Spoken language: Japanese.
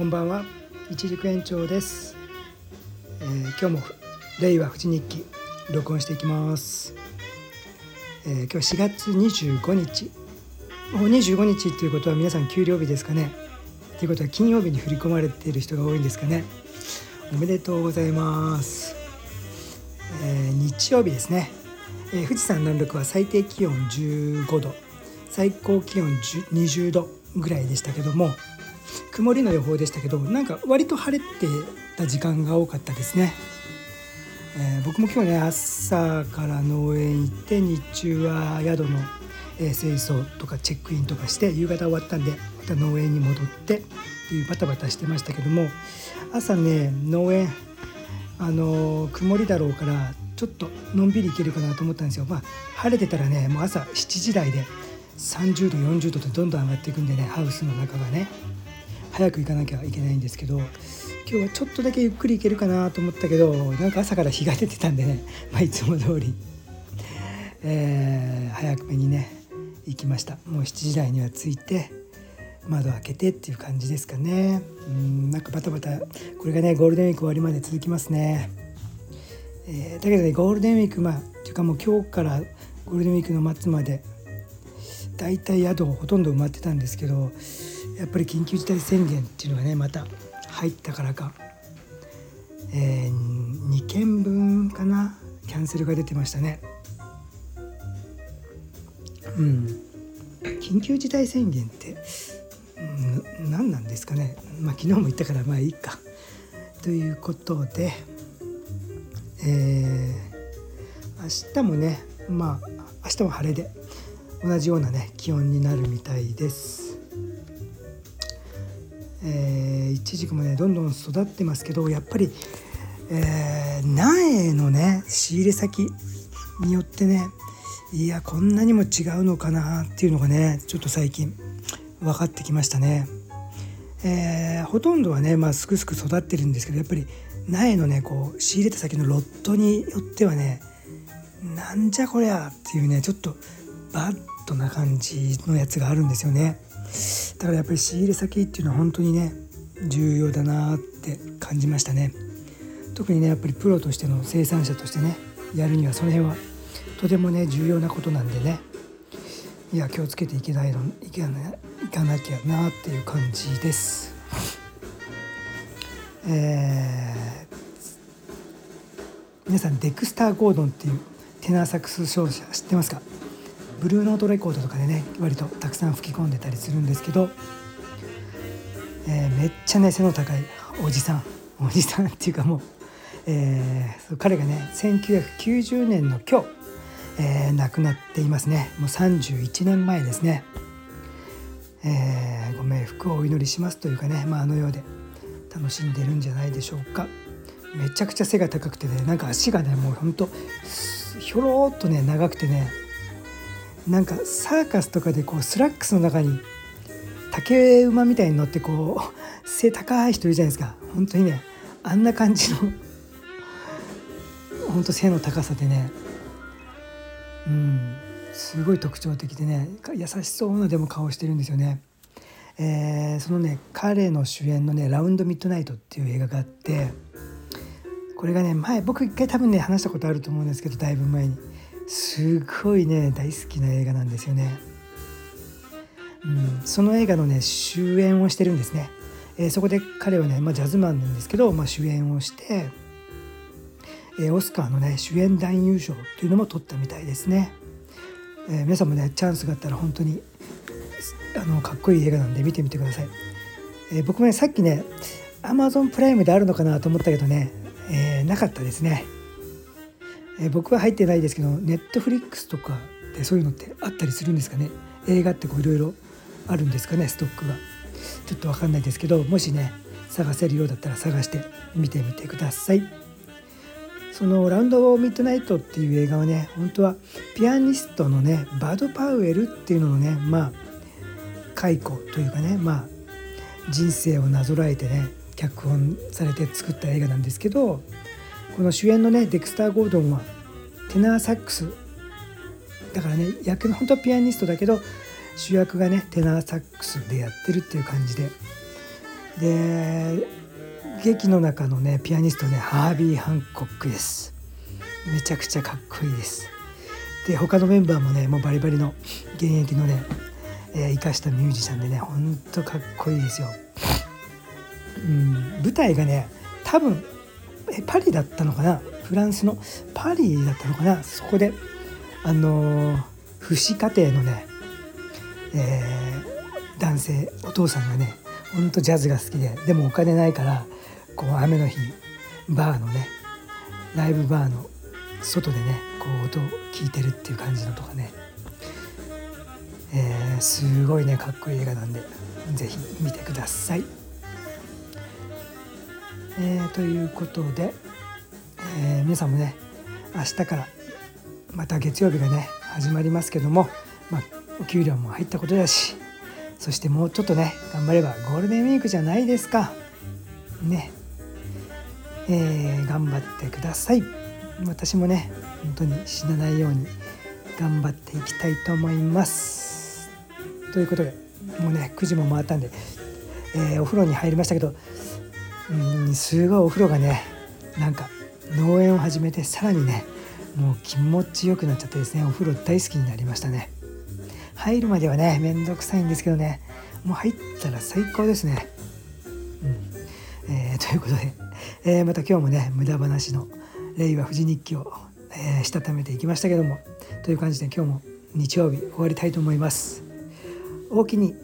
こんばんは。一軸園長です、えー、今日も令和富士日記録音していきます、えー、今日4月25日もう25日っていうことは皆さん給料日ですかね。ということは金曜日に振り込まれている人が多いんですかね。おめでとうございます、えー、日曜日ですね、え富士山南麓は最低気温15度最高気温20度ぐらいでしたけども曇りの予報でしたけどなんか割と晴れてた時間が多かったですね、えー、僕も今日ね朝から農園行って日中は宿の、え清掃とかチェックインとかして夕方終わったんでまた農園に戻ってっていうバタバタしてましたけども朝ね農園あの曇りだろうからちょっとのんびり行けるかなと思ったんですよ。まあ晴れてたらねもう朝7時台で30度40度とどんどん上がっていくんでねハウスの中がね。早く行かなきゃいけないんですけど今日はちょっとだけゆっくり行けるかなと思ったけどなんか朝から日が出てたんでね、まあ、いつも通り、えー、早くめにね行きました。もう7時台には着いて窓開けてっていう感じですかね。うんなんかバタバタこれがねゴールデンウィーク終わりまで続きますね、えー、だけどねゴールデンウィークまあっていうかもう今日からゴールデンウィークの末まで大体宿ほとんど埋まってたんですけどやっぱり緊急事態宣言っていうのがねまた入ったからか、えー、2件分かな。キャンセルが出てましたね。うん。緊急事態宣言って、うん、何なんですかね。まあ昨日も言ったからまあいいか。ということでえー、明日もねまあ明日も晴れで同じようなね気温になるみたいです。えー、いちじくもねどんどん育ってますけどやっぱり、えー、苗のね仕入れ先によってねいやこんなにも違うのかなっていうのがねちょっと最近分かってきましたね。えー、ほとんどはね、まあ、すくすく育ってるんですけどやっぱり苗のねこう仕入れた先のロットによってはねなんじゃこりゃっていうねちょっとバッドな感じのやつがあるんですよねだからやっぱり仕入れ先っていうのは本当にね重要だなって感じましたね。特にねやっぱりプロとしての生産者としてねやるにはその辺はとてもね重要なことなんでね。いや気をつけていけないのいけないかなきゃなっていう感じです。えー、皆さんデクスター・ゴードンっていうテナーサックス奏者知ってますか？ブルーノートレコードとかでね割とたくさん吹き込んでたりするんですけど、えー、めっちゃね背の高いおじさんおじさんっていうかもう、えー、彼がね1990年の今日、えー、亡くなっていますね。もう31年前ですね、えー、ご冥福をお祈りしますというかね、まあ、あの世で楽しんでるんじゃないでしょうか。めちゃくちゃ背が高くてねなんか足がねもうほんとひょろっとね長くてねなんかサーカスとかでこうスラックスの中に竹馬みたいに乗ってこう 背高い人いるじゃないですか。本当にねあんな感じの 本当背の高さでね。うんすごい特徴的でね優しそうなでも顔してるんですよね。えー、そのね彼の主演のね「ラウンド・ミッドナイト」っていう映画があってこれがね前僕一回多分ね話したことあると思うんですけどだいぶ前に。すごいね大好きな映画なんですよね。うん、その映画のね主演をしてるんですね。えー、そこで彼はね、まあ、ジャズマンなんですけど、まあ、主演をして、えー、オスカーのね主演男優賞というのも取ったみたいですね。えー、皆さんもねチャンスがあったら本当にあのかっこいい映画なんで見てみてください。え僕もねさっきね Amazon プライムであるのかなと思ったけどね、えなかったですね。えー、僕は入ってないですけどネットフリックスとかでそういうのってあったりするんですかね？映画ってこういろいろあるんですかね？ストックが。ちょっと分かんないですけどもしね探せるようだったら探して見てみてください。その「ラウンド・オミッドナイト」っていう映画はね本当はピアニストのねバド・パウエルっていうののねまあ解雇というかねまあ人生をなぞらえてね脚本されて作った映画なんですけどこの主演のねデクスター・ゴードンはテナーサックス。だからね役の本当はピアニストだけど主役がねテナーサックスでやってるっていう感じで、で劇の中のねピアニストねハービー・ハンコックです。めちゃくちゃかっこいいです。で他のメンバーもねもうバリバリの現役のね、えー、生かしたミュージシャンでねほんとかっこいいですよ。うん舞台がね多分パリだったのかな？フランスの？パリだったのかな？そこであのー、父子家庭のね、えー、男性お父さんがねほんとジャズが好きででもお金ないからこう雨の日バーのねライブバーの外でねこう音を聞いてるっていう感じのとかね、えー、すごいねかっこいい映画なんで是非見てください。えー、ということで、えー、皆さんもね明日からまた月曜日がね始まりますけども、まあ、お給料も入ったことだしそしてもうちょっとね頑張ればゴールデンウィークじゃないですか。ね。えー、頑張ってください。私もね本当に死なないように頑張っていきたいと思います。ということでもうね9時も回ったんで、えー、お風呂に入りましたけどうんすごいお風呂がねなんか農園を始めてさらにねもう気持ちよくなっちゃってですねお風呂大好きになりましたね。入るまではねめんどくさいんですけどねもう入ったら最高ですね。うん。えー、ということで、えー、また今日もね無駄話の令和富士日記を、えー、したためていきましたけどもという感じで今日も日曜日終わりたいと思います。おおきに